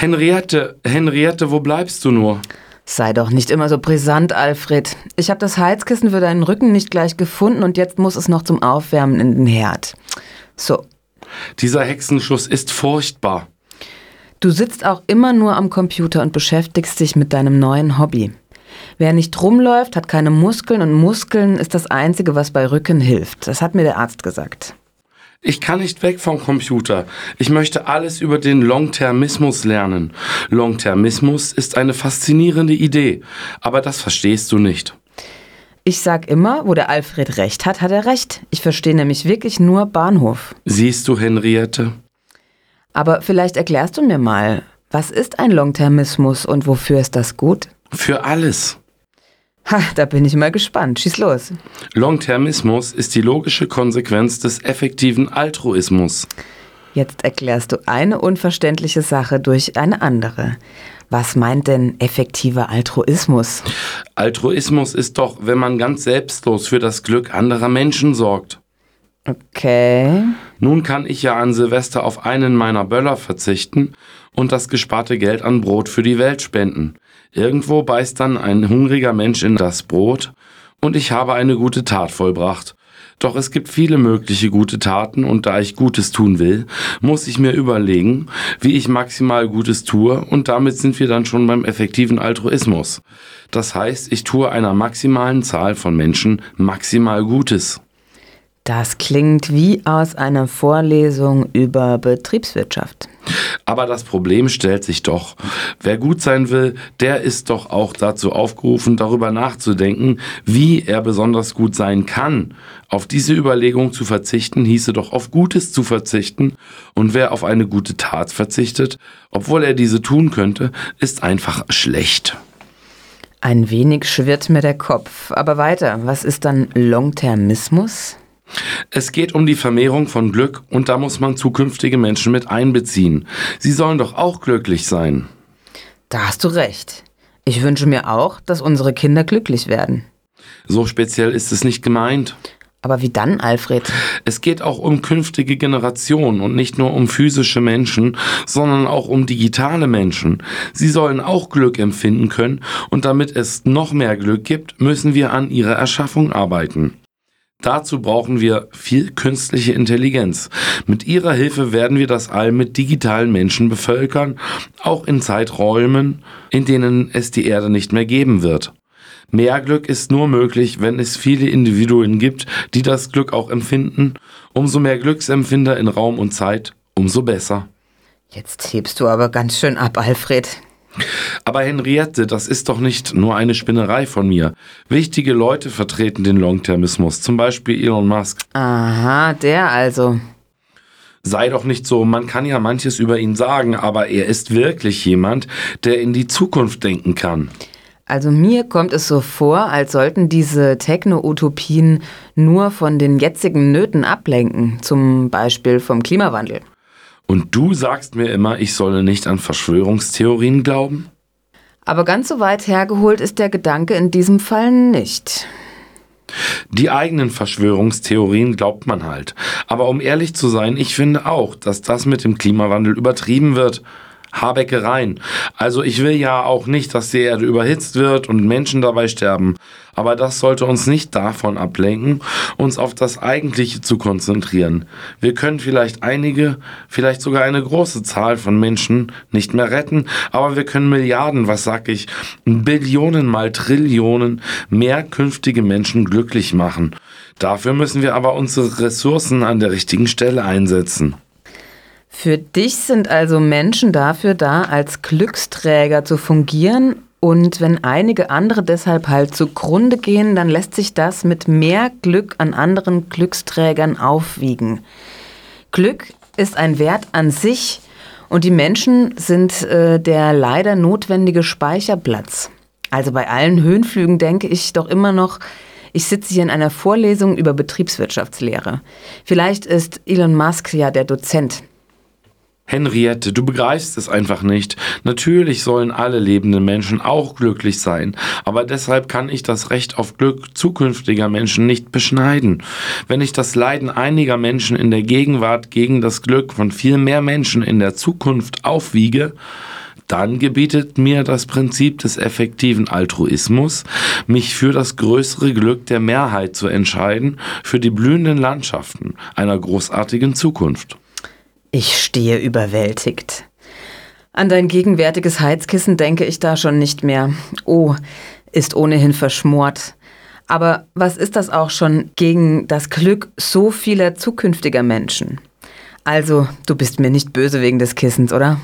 Henriette, Henriette, wo bleibst du nur? Sei doch nicht immer so brisant, Alfred. Ich habe das Heizkissen für deinen Rücken nicht gleich gefunden und jetzt muss es noch zum Aufwärmen in den Herd. So. Dieser Hexenschuss ist furchtbar. Du sitzt auch immer nur am Computer und beschäftigst dich mit deinem neuen Hobby. Wer nicht rumläuft, hat keine Muskeln und Muskeln ist das Einzige, was bei Rücken hilft. Das hat mir der Arzt gesagt. Ich kann nicht weg vom Computer. Ich möchte alles über den Longtermismus lernen. Longtermismus ist eine faszinierende Idee, aber das verstehst du nicht. Ich sag immer, wo der Alfred recht hat, hat er recht. Ich verstehe nämlich wirklich nur Bahnhof. Siehst du, Henriette? Aber vielleicht erklärst du mir mal, was ist ein Longtermismus und wofür ist das gut? Für alles. Ha, da bin ich mal gespannt. Schieß los. Longtermismus ist die logische Konsequenz des effektiven Altruismus. Jetzt erklärst du eine unverständliche Sache durch eine andere. Was meint denn effektiver Altruismus? Altruismus ist doch, wenn man ganz selbstlos für das Glück anderer Menschen sorgt. Okay. Nun kann ich ja an Silvester auf einen meiner Böller verzichten und das gesparte Geld an Brot für die Welt spenden. Irgendwo beißt dann ein hungriger Mensch in das Brot und ich habe eine gute Tat vollbracht. Doch es gibt viele mögliche gute Taten und da ich Gutes tun will, muss ich mir überlegen, wie ich maximal Gutes tue und damit sind wir dann schon beim effektiven Altruismus. Das heißt, ich tue einer maximalen Zahl von Menschen maximal Gutes. Das klingt wie aus einer Vorlesung über Betriebswirtschaft. Aber das Problem stellt sich doch. Wer gut sein will, der ist doch auch dazu aufgerufen, darüber nachzudenken, wie er besonders gut sein kann. Auf diese Überlegung zu verzichten, hieße doch auf Gutes zu verzichten. Und wer auf eine gute Tat verzichtet, obwohl er diese tun könnte, ist einfach schlecht. Ein wenig schwirrt mir der Kopf. Aber weiter, was ist dann Longtermismus? Es geht um die Vermehrung von Glück und da muss man zukünftige Menschen mit einbeziehen. Sie sollen doch auch glücklich sein. Da hast du recht. Ich wünsche mir auch, dass unsere Kinder glücklich werden. So speziell ist es nicht gemeint. Aber wie dann, Alfred? Es geht auch um künftige Generationen und nicht nur um physische Menschen, sondern auch um digitale Menschen. Sie sollen auch Glück empfinden können und damit es noch mehr Glück gibt, müssen wir an ihrer Erschaffung arbeiten. Dazu brauchen wir viel künstliche Intelligenz. Mit ihrer Hilfe werden wir das All mit digitalen Menschen bevölkern, auch in Zeiträumen, in denen es die Erde nicht mehr geben wird. Mehr Glück ist nur möglich, wenn es viele Individuen gibt, die das Glück auch empfinden. Umso mehr Glücksempfinder in Raum und Zeit, umso besser. Jetzt hebst du aber ganz schön ab, Alfred. Aber Henriette, das ist doch nicht nur eine Spinnerei von mir. Wichtige Leute vertreten den Longtermismus, zum Beispiel Elon Musk. Aha, der also. Sei doch nicht so, man kann ja manches über ihn sagen, aber er ist wirklich jemand, der in die Zukunft denken kann. Also mir kommt es so vor, als sollten diese Techno-Utopien nur von den jetzigen Nöten ablenken, zum Beispiel vom Klimawandel. Und du sagst mir immer, ich solle nicht an Verschwörungstheorien glauben? Aber ganz so weit hergeholt ist der Gedanke in diesem Fall nicht. Die eigenen Verschwörungstheorien glaubt man halt. Aber um ehrlich zu sein, ich finde auch, dass das mit dem Klimawandel übertrieben wird. Habeckereien. Also ich will ja auch nicht, dass die Erde überhitzt wird und Menschen dabei sterben. Aber das sollte uns nicht davon ablenken, uns auf das Eigentliche zu konzentrieren. Wir können vielleicht einige, vielleicht sogar eine große Zahl von Menschen nicht mehr retten, aber wir können Milliarden, was sag ich, Billionen mal Trillionen mehr künftige Menschen glücklich machen. Dafür müssen wir aber unsere Ressourcen an der richtigen Stelle einsetzen. Für dich sind also Menschen dafür da, als Glücksträger zu fungieren und wenn einige andere deshalb halt zugrunde gehen, dann lässt sich das mit mehr Glück an anderen Glücksträgern aufwiegen. Glück ist ein Wert an sich und die Menschen sind äh, der leider notwendige Speicherplatz. Also bei allen Höhenflügen denke ich doch immer noch, ich sitze hier in einer Vorlesung über Betriebswirtschaftslehre. Vielleicht ist Elon Musk ja der Dozent. Henriette, du begreifst es einfach nicht. Natürlich sollen alle lebenden Menschen auch glücklich sein, aber deshalb kann ich das Recht auf Glück zukünftiger Menschen nicht beschneiden. Wenn ich das Leiden einiger Menschen in der Gegenwart gegen das Glück von viel mehr Menschen in der Zukunft aufwiege, dann gebietet mir das Prinzip des effektiven Altruismus, mich für das größere Glück der Mehrheit zu entscheiden, für die blühenden Landschaften einer großartigen Zukunft. Ich stehe überwältigt. An dein gegenwärtiges Heizkissen denke ich da schon nicht mehr. Oh, ist ohnehin verschmort. Aber was ist das auch schon gegen das Glück so vieler zukünftiger Menschen? Also, du bist mir nicht böse wegen des Kissens, oder?